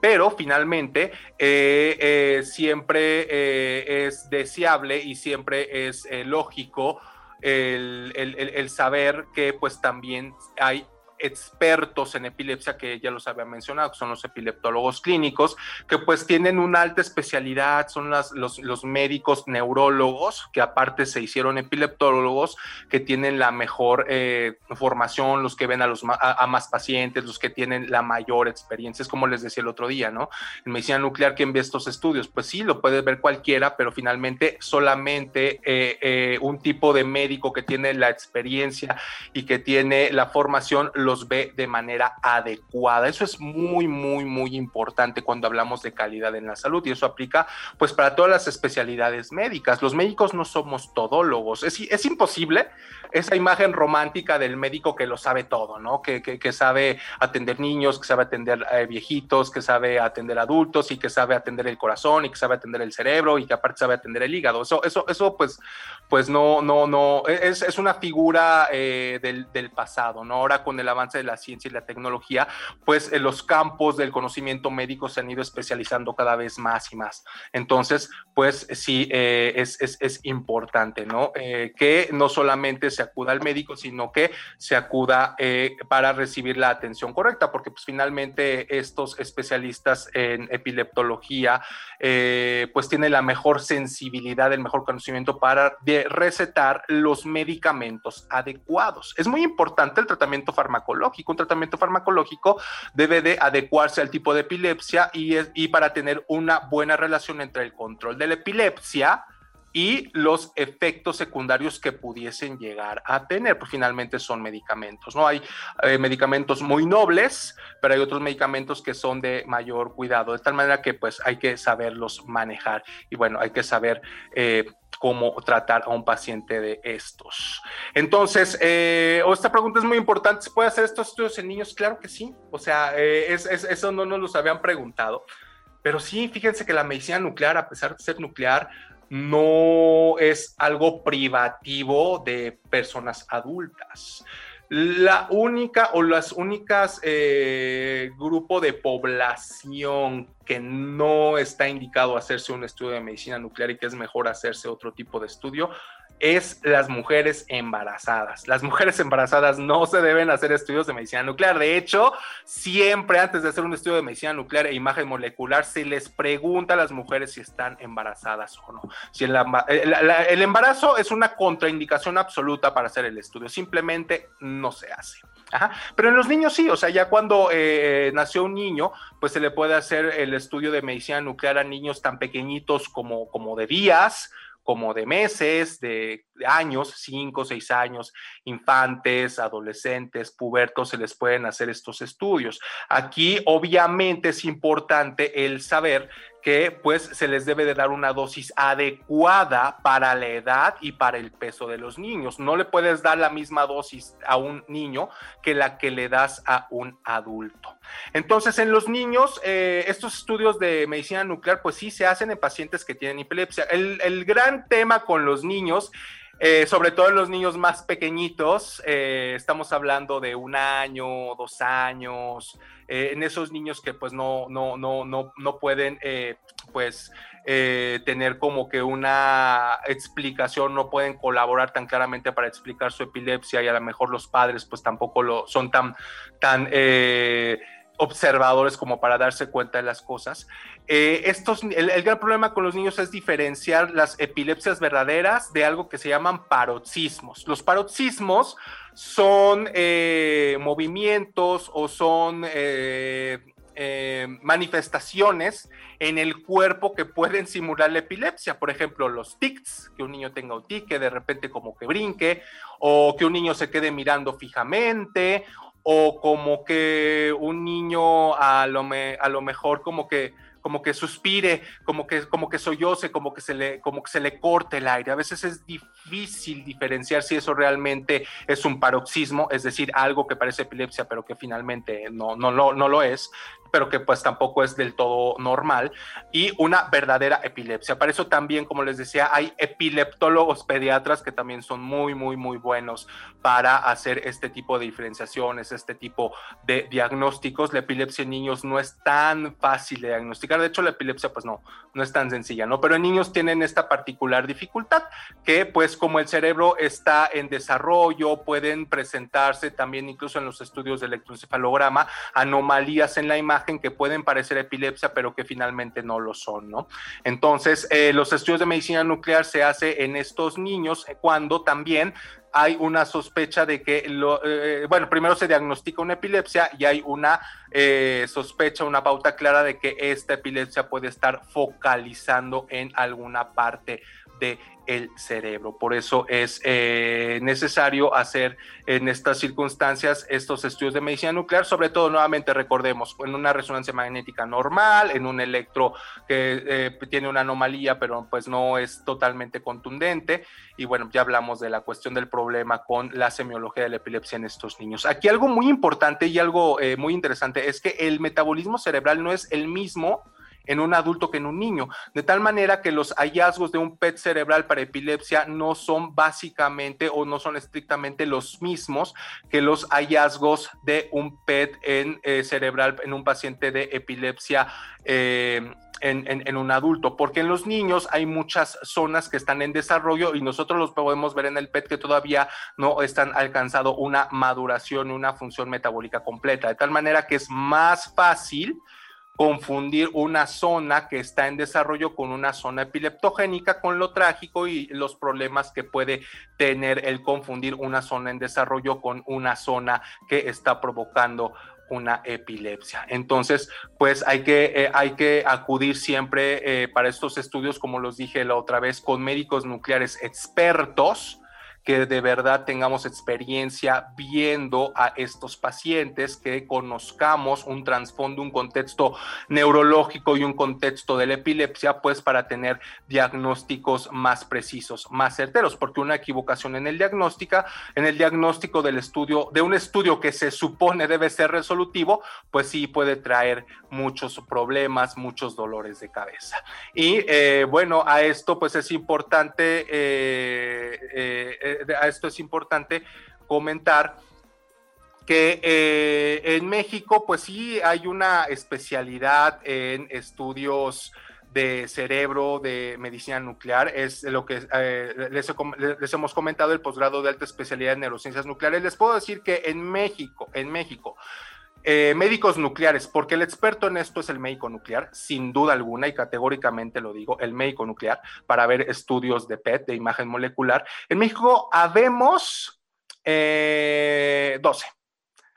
pero finalmente eh, eh, siempre es deseable y siempre es lógico el, el, saber que pues también hay expertos en epilepsia, que ya los había mencionado, que son los epileptólogos clínicos, que pues tienen una alta especialidad, son los, médicos neurólogos, que aparte se hicieron epileptólogos, que tienen la mejor eh, formación, los que ven a, los, a, más pacientes, los que tienen la mayor experiencia. Es como les decía el otro día, ¿no? En medicina nuclear, ¿quién ve estos estudios? Pues sí, lo puede ver cualquiera, pero finalmente solamente eh, eh, un tipo de médico que tiene la experiencia y que tiene la formación, los ve de manera adecuada. Eso es muy, muy, muy importante cuando hablamos de calidad en la salud y eso aplica pues para todas las especialidades médicas. Los médicos no somos todólogos. Es, es imposible esa imagen romántica del médico que lo sabe todo, ¿no? Que, que, sabe atender niños, que sabe atender eh, viejitos, que sabe atender adultos y que sabe atender el corazón y que sabe atender el cerebro y que aparte sabe atender el hígado. Eso, eso, eso pues, pues no, no, no, es, es una figura eh, del, del pasado, ¿no? Ahora con el avance de la ciencia y la tecnología, pues eh, los campos del conocimiento médico se han ido especializando cada vez más y más. Entonces, pues sí, eh, es, es, importante, ¿no? Eh, que no solamente se acuda al médico, sino que se acuda para recibir la atención correcta, porque pues finalmente estos especialistas en epileptología, pues tienen la mejor sensibilidad, el mejor conocimiento para recetar los medicamentos adecuados. Es muy importante el tratamiento farmacológico un tratamiento farmacológico debe de adecuarse al tipo de epilepsia y, y para tener una buena relación entre el control de la epilepsia, y los efectos secundarios que pudiesen llegar a tener, pues finalmente son medicamentos, ¿no? Hay eh, medicamentos muy nobles, pero hay otros medicamentos que son de mayor cuidado, de tal manera que pues hay que saberlos manejar y bueno, hay que saber eh, cómo tratar a un paciente de estos. Entonces, eh, esta pregunta es muy importante, ¿se puede hacer estos estudios en niños? Claro que sí, o sea, eso no nos los habían preguntado. Pero sí, fíjense que la medicina nuclear, a pesar de ser nuclear, no es algo privativo de personas adultas. La única o las únicas eh, grupo de población que no está indicado hacerse un estudio de medicina nuclear y que es mejor hacerse otro tipo de estudio es las mujeres embarazadas. Las mujeres embarazadas no se deben hacer estudios de medicina nuclear. De hecho, siempre antes de hacer un estudio de medicina nuclear e imagen molecular, se les pregunta a las mujeres si están embarazadas o no. Si el, el embarazo es una contraindicación absoluta para hacer el estudio, simplemente no se hace. Pero en los niños sí, o sea, ya cuando eh, nació un niño, pues se le puede hacer el estudio de medicina nuclear a niños tan pequeñitos como, como de días, como de meses, de, años, cinco, seis años, infantes, adolescentes, pubertos, se les pueden hacer estos estudios. Aquí obviamente es importante el saber que pues se les debe de dar una dosis adecuada para la edad y para el peso de los niños. No le puedes dar la misma dosis a un niño que la que le das a un adulto. Entonces, en los niños, eh, estos estudios de medicina nuclear, pues sí se hacen en pacientes que tienen epilepsia. El, el gran tema con los niños eh, sobre todo en los niños más pequeñitos, eh, estamos hablando de un año, dos años, eh, en esos niños que pues no, no, no, no, no pueden pues tener como que una explicación, no pueden colaborar tan claramente para explicar su epilepsia y a lo mejor los padres pues tampoco lo son tan, tan observadores como para darse cuenta de las cosas. Eh, estos, el, gran problema con los niños es diferenciar las epilepsias verdaderas de algo que se llaman paroxismos. Los paroxismos son eh, movimientos o son eh, manifestaciones en el cuerpo que pueden simular la epilepsia. Por ejemplo, los tics, que un niño tenga un tic, que de repente como que brinque, o que un niño se quede mirando fijamente, o como que un niño a lo, a lo mejor como que como que suspire, como que, como que solloce, como que, se le, como que se le corte el aire. A veces es difícil diferenciar si eso realmente es un paroxismo, es decir, algo que parece epilepsia, pero que finalmente no, no, no, no lo es pero que pues tampoco es del todo normal, y una verdadera epilepsia. Para eso también, como les decía, hay epileptólogos pediatras que también son muy, muy, muy buenos para hacer este tipo de diferenciaciones, este tipo de diagnósticos. La epilepsia en niños no es tan fácil de diagnosticar, de hecho la epilepsia pues no, no es tan sencilla, ¿no? Pero en niños tienen esta particular dificultad que pues como el cerebro está en desarrollo, pueden presentarse también incluso en los estudios de electroencefalograma anomalías en la imagen que pueden parecer epilepsia, pero que finalmente no lo son, ¿no? Entonces, eh, los estudios de medicina nuclear se hace en estos niños cuando también hay una sospecha de que, lo, eh, bueno, primero se diagnostica una epilepsia y hay una eh, sospecha, una pauta clara de que esta epilepsia puede estar focalizando en alguna parte de el cerebro. Por eso es eh, necesario hacer en estas circunstancias estos estudios de medicina nuclear, sobre todo nuevamente recordemos, en una resonancia magnética normal, en un electro que eh, tiene una anomalía, pero pues no es totalmente contundente. Y bueno, ya hablamos de la cuestión del problema con la semiología de la epilepsia en estos niños. Aquí algo muy importante y algo eh, muy interesante es que el metabolismo cerebral no es el mismo en un adulto que en un niño, de tal manera que los hallazgos de un PET cerebral para epilepsia no son básicamente o no son estrictamente los mismos que los hallazgos de un PET en, eh, cerebral en un paciente de epilepsia. Eh, en, un adulto, porque en los niños hay muchas zonas que están en desarrollo y nosotros los podemos ver en el PET que todavía no están alcanzado una maduración y una función metabólica completa, de tal manera que es más fácil confundir una zona que está en desarrollo con una zona epileptogénica, con lo trágico y los problemas que puede tener el confundir una zona en desarrollo con una zona que está provocando una epilepsia. Entonces, pues hay que, eh, hay que acudir siempre eh, para estos estudios, como los dije la otra vez, con médicos nucleares expertos que de verdad tengamos experiencia viendo a estos pacientes, que conozcamos un trasfondo, un contexto neurológico y un contexto de la epilepsia, pues para tener diagnósticos más precisos, más certeros, porque una equivocación en el diagnóstico, en el diagnóstico del estudio, de un estudio que se supone debe ser resolutivo, pues sí puede traer muchos problemas, muchos dolores de cabeza. Y eh, bueno, a esto pues es importante eh, eh, a esto es importante comentar que eh, en México, pues sí, hay una especialidad en estudios de cerebro, de medicina nuclear, es lo que eh, les, les, hemos comentado el posgrado de alta especialidad en neurociencias nucleares. Les puedo decir que en México, en México, eh, médicos nucleares, porque el experto en esto es el médico nuclear, sin duda alguna, y categóricamente lo digo, el médico nuclear, para ver estudios de PET, de imagen molecular. En México habemos eh, 12.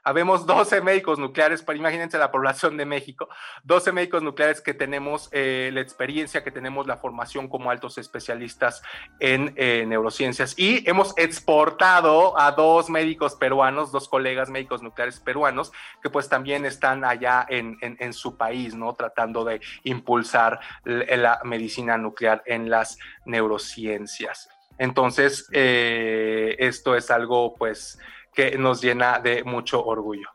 Habemos 12 médicos nucleares, para imagínense la población de México, 12 médicos nucleares que tenemos eh, la experiencia, que tenemos la formación como altos especialistas en eh, neurociencias y hemos exportado a dos médicos peruanos, dos colegas médicos nucleares peruanos, que pues también están allá en, su país, ¿no? Tratando de impulsar la medicina nuclear en las neurociencias. Entonces, eh, esto es algo pues que nos llena de mucho orgullo.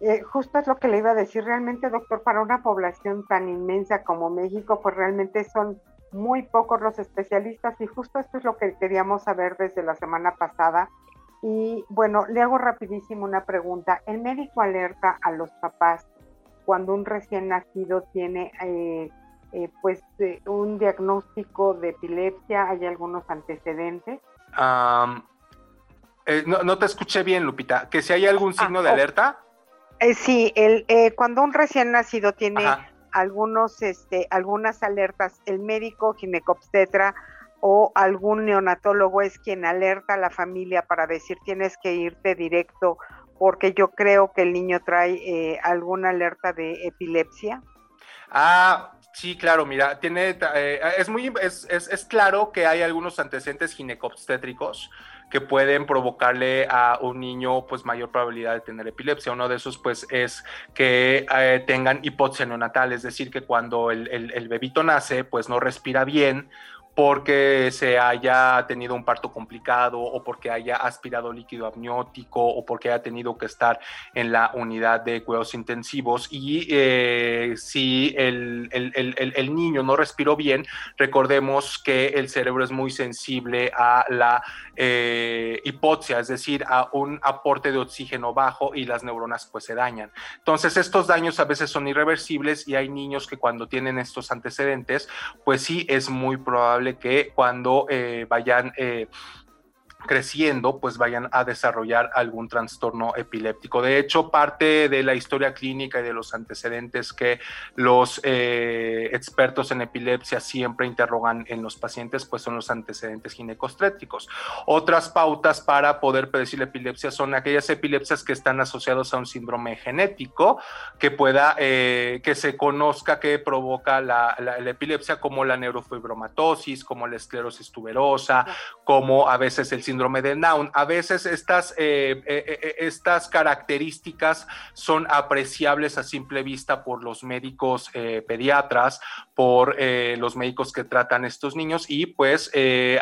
Eh, justo es lo que le iba a decir, realmente, doctor, para una población tan inmensa como México, pues realmente son muy pocos los especialistas y justo esto es lo que queríamos saber desde la semana pasada. Y bueno, le hago rapidísimo una pregunta. ¿El médico alerta a los papás cuando un recién nacido tiene eh, eh, pues un diagnóstico de epilepsia? ¿Hay algunos antecedentes? Eh, no, te escuché bien, Lupita. ¿Que si hay algún ah, signo de alerta? Eh, sí, el, eh, cuando un recién nacido tiene algunos, este, algunas alertas, el médico ginecobstetra o algún neonatólogo es quien alerta a la familia para decir tienes que irte directo porque yo creo que el niño trae eh, alguna alerta de epilepsia. Ah, sí, claro, mira, tiene, eh, es muy, es, es, es, claro que hay algunos antecedentes ginecobstétricos que pueden provocarle a un niño pues mayor probabilidad de tener epilepsia. Uno de esos pues es que eh, tengan hipoxia neonatal, es decir, que cuando el, el, el, bebito nace pues no respira bien porque se haya tenido un parto complicado o porque haya aspirado líquido amniótico o porque haya tenido que estar en la unidad de cuidados intensivos y eh, si el, niño no respiró bien, recordemos que el cerebro es muy sensible a la eh, hipoxia, es decir, a un aporte de oxígeno bajo y las neuronas pues se dañan. Entonces estos daños a veces son irreversibles y hay niños que cuando tienen estos antecedentes, pues sí es muy probable que cuando eh, vayan eh, creciendo, pues vayan a desarrollar algún trastorno epiléptico. De hecho, parte de la historia clínica y de los antecedentes que los eh, expertos en epilepsia siempre interrogan en los pacientes, pues son los antecedentes ginecostréticos. Otras pautas para poder predecir la epilepsia son aquellas epilepsias que están asociadas a un síndrome genético que pueda, eh, que se conozca que provoca la, la, la, epilepsia, como la neurofibromatosis, como la esclerosis tuberosa, como a veces el síndrome de Down. A veces estas, eh, eh, eh, estas características son apreciables a simple vista por los médicos pediatras, por los médicos que tratan estos niños y pues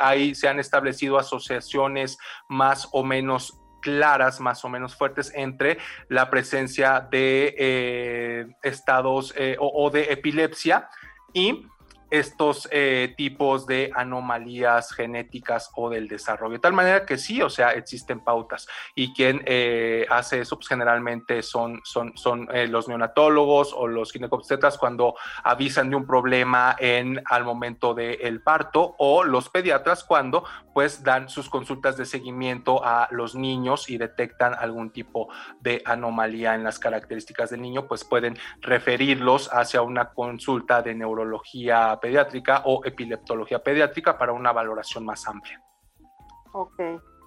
ahí se han establecido asociaciones más o menos claras, más o menos fuertes entre la presencia de estados o de epilepsia y estos eh, tipos de anomalías genéticas o del desarrollo. De tal manera que sí, o sea, existen pautas. Y quien eh, hace eso, pues generalmente son, son, son eh, los neonatólogos o los ginecobstetras cuando avisan de un problema en, al momento del parto o los pediatras cuando pues dan sus consultas de seguimiento a los niños y detectan algún tipo de anomalía en las características del niño, pues pueden referirlos hacia una consulta de neurología pediátrica o epileptología pediátrica para una valoración más amplia. Ok,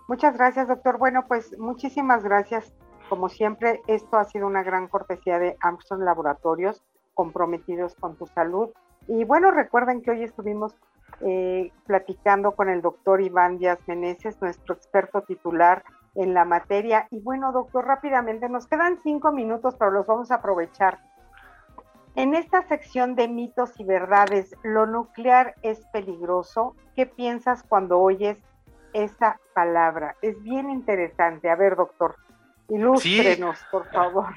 muchas gracias doctor. Bueno, pues muchísimas gracias. Como siempre, esto ha sido una gran cortesía de Armstrong Laboratorios, comprometidos con tu salud. Y bueno, recuerden que hoy estuvimos eh, platicando con el doctor Iván Díaz Meneses, nuestro experto titular en la materia. Y bueno, doctor, rápidamente, nos quedan cinco minutos, pero los vamos a aprovechar. En esta sección de mitos y verdades, ¿lo nuclear es peligroso? ¿Qué piensas cuando oyes esa palabra? Es bien interesante. A ver, doctor, ilústrenos, sí. por favor.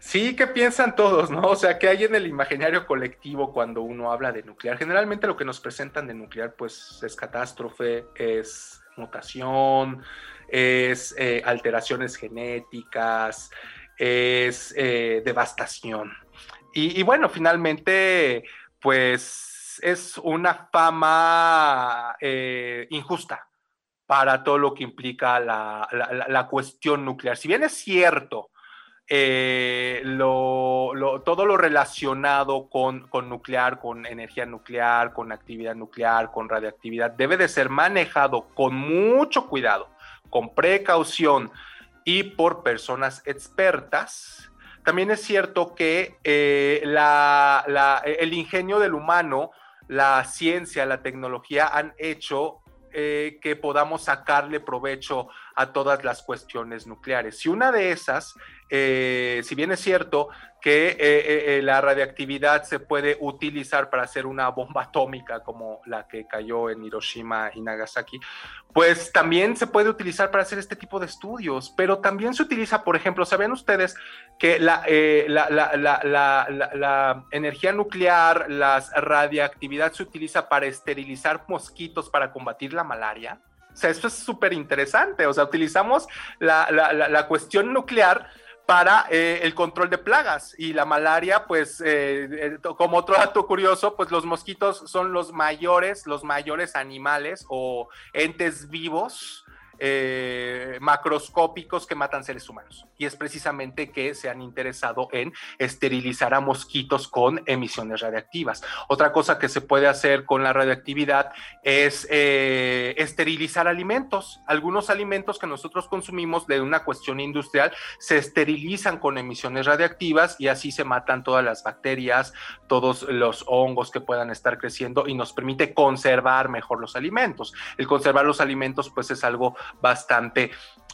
Sí, ¿qué piensan todos, no? O sea, ¿qué hay en el imaginario colectivo cuando uno habla de nuclear? Generalmente lo que nos presentan de nuclear, pues, es catástrofe, es mutación, es eh, alteraciones genéticas, es eh, devastación. Y, bueno, finalmente, pues es una fama eh, injusta para todo lo que implica la, la, cuestión nuclear. Si bien es cierto, eh, todo lo relacionado con, con, nuclear, con energía nuclear, con actividad nuclear, con radioactividad, debe de ser manejado con mucho cuidado, con precaución y por personas expertas también es cierto que eh, la, la, el ingenio del humano, la ciencia, la tecnología han hecho eh, que podamos sacarle provecho a todas las cuestiones nucleares. Si una de esas, eh, si bien es cierto que eh, eh, la radiactividad se puede utilizar para hacer una bomba atómica como la que cayó en Hiroshima y Nagasaki, pues también se puede utilizar para hacer este tipo de estudios, pero también se utiliza, por ejemplo, ¿saben ustedes que la, la, energía nuclear, la radiactividad se utiliza para esterilizar mosquitos para combatir la malaria? O sea, esto es súper interesante. O sea, utilizamos la, la, la, cuestión nuclear para eh, el control de plagas y la malaria, pues eh, eh, como otro dato curioso, pues los mosquitos son los mayores, los mayores animales o entes vivos eh, macroscópicos que matan seres humanos. Y es precisamente que se han interesado en esterilizar a mosquitos con emisiones radiactivas. Otra cosa que se puede hacer con la radioactividad es eh, esterilizar alimentos. Algunos alimentos que nosotros consumimos de una cuestión industrial se esterilizan con emisiones radiactivas y así se matan todas las bacterias, todos los hongos que puedan estar creciendo y nos permite conservar mejor los alimentos. El conservar los alimentos pues es algo bastante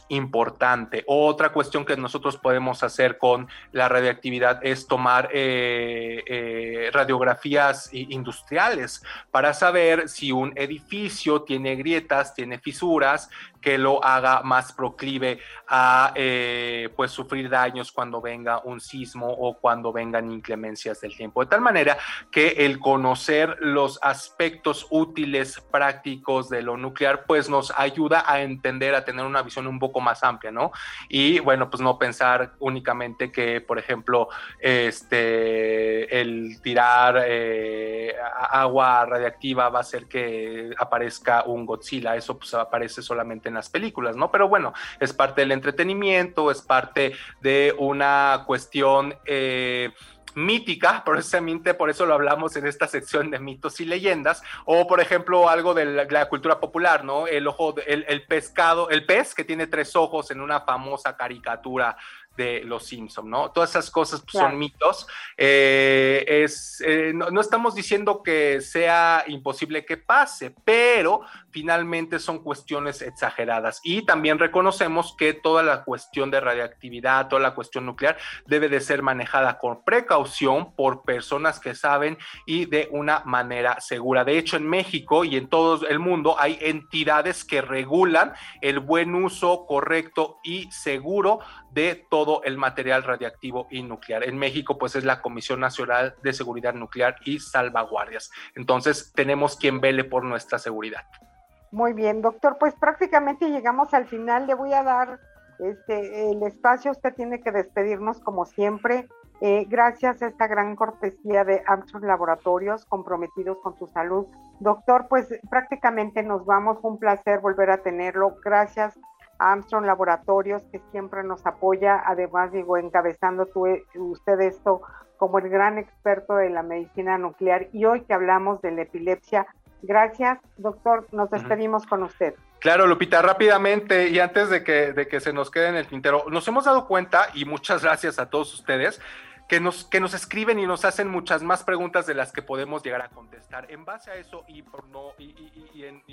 importante. Otra cuestión que nosotros podemos hacer con la radioactividad es tomar eh, eh, radiografías industriales para saber si un edificio tiene grietas, tiene fisuras, que lo haga más proclive a eh, pues sufrir daños cuando venga un sismo o cuando vengan inclemencias del tiempo. De tal manera que el conocer los aspectos útiles, prácticos de lo nuclear, pues nos ayuda a entender, a tener una visión un poco más amplia, ¿no? Y bueno, pues no pensar únicamente que, por ejemplo, este, el tirar eh, agua radiactiva va a hacer que aparezca un Godzilla. Eso pues aparece solamente en las películas, ¿no? Pero bueno, es parte del entretenimiento, es parte de una cuestión... Eh, mítica, precisamente por eso lo hablamos en esta sección de mitos y leyendas, o por ejemplo algo de la, cultura popular, ¿no? El ojo, el, el, pescado, el pez que tiene tres ojos en una famosa caricatura de los Simpson, ¿no? Todas esas cosas pues, son mitos. Eh, es, eh, no, estamos diciendo que sea imposible que pase, pero finalmente son cuestiones exageradas. Y también reconocemos que toda la cuestión de radiactividad, toda la cuestión nuclear debe de ser manejada con precaución por personas que saben y de una manera segura. De hecho, en México y en todo el mundo hay entidades que regulan el buen uso correcto y seguro de todo el material radiactivo y nuclear. En México, pues es la Comisión Nacional de Seguridad Nuclear y Salvaguardias. Entonces, tenemos quien vele por nuestra seguridad. Muy bien, doctor, pues prácticamente llegamos al final. Le voy a dar este, el espacio. Usted tiene que despedirnos como siempre. Eh, gracias a esta gran cortesía de Armstrong Laboratorios comprometidos con su salud. Doctor, pues prácticamente nos vamos. un placer volver a tenerlo. Gracias Armstrong Laboratorios, que siempre nos apoya, además digo, encabezando usted esto como el gran experto de la medicina nuclear y hoy que hablamos de la epilepsia. Gracias, doctor, nos despedimos con usted. Claro, Lupita, rápidamente y antes de que, de que se nos quede en el tintero, nos hemos dado cuenta y muchas gracias a todos ustedes que nos, que nos escriben y nos hacen muchas más preguntas de las que podemos llegar a contestar. En base a eso y por no y, en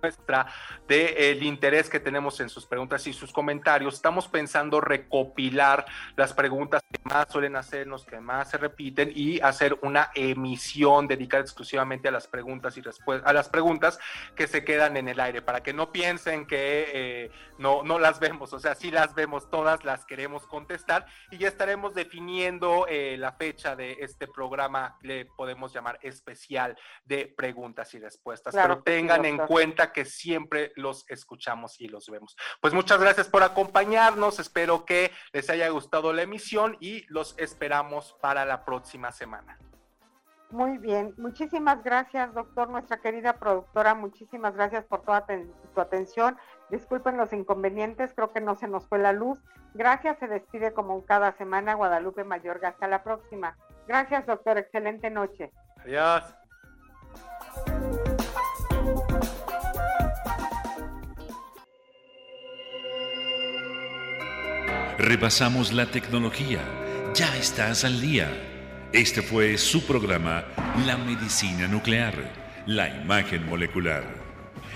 muestra del interés que tenemos en sus preguntas y sus comentarios, estamos pensando recopilar las preguntas que más suelen hacernos, que más se repiten y hacer una emisión dedicada exclusivamente a las preguntas y a las preguntas que se quedan en el aire para que no piensen que eh, no, no las vemos, o sea, sí las vemos todas, las queremos contestar y ya estaremos definiendo eh, la fecha de este programa, le podemos llamar especial de preguntas y respuestas. Pero tengan en cuenta que siempre los escuchamos y los vemos. Pues muchas gracias por acompañarnos. Espero que les haya gustado la emisión y los esperamos para la próxima semana. Muy bien, muchísimas gracias, doctor, nuestra querida productora, muchísimas gracias por toda tu atención. Disculpen los inconvenientes, creo que no se nos fue la luz. Gracias, se despide como cada semana Guadalupe Mayorga. Hasta la próxima. Gracias, doctor, excelente noche. Adiós. Repasamos la tecnología. Ya estás al día. Este fue su programa La Medicina Nuclear, la imagen molecular.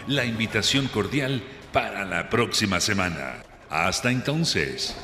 La invitación cordial para la próxima semana. Hasta entonces.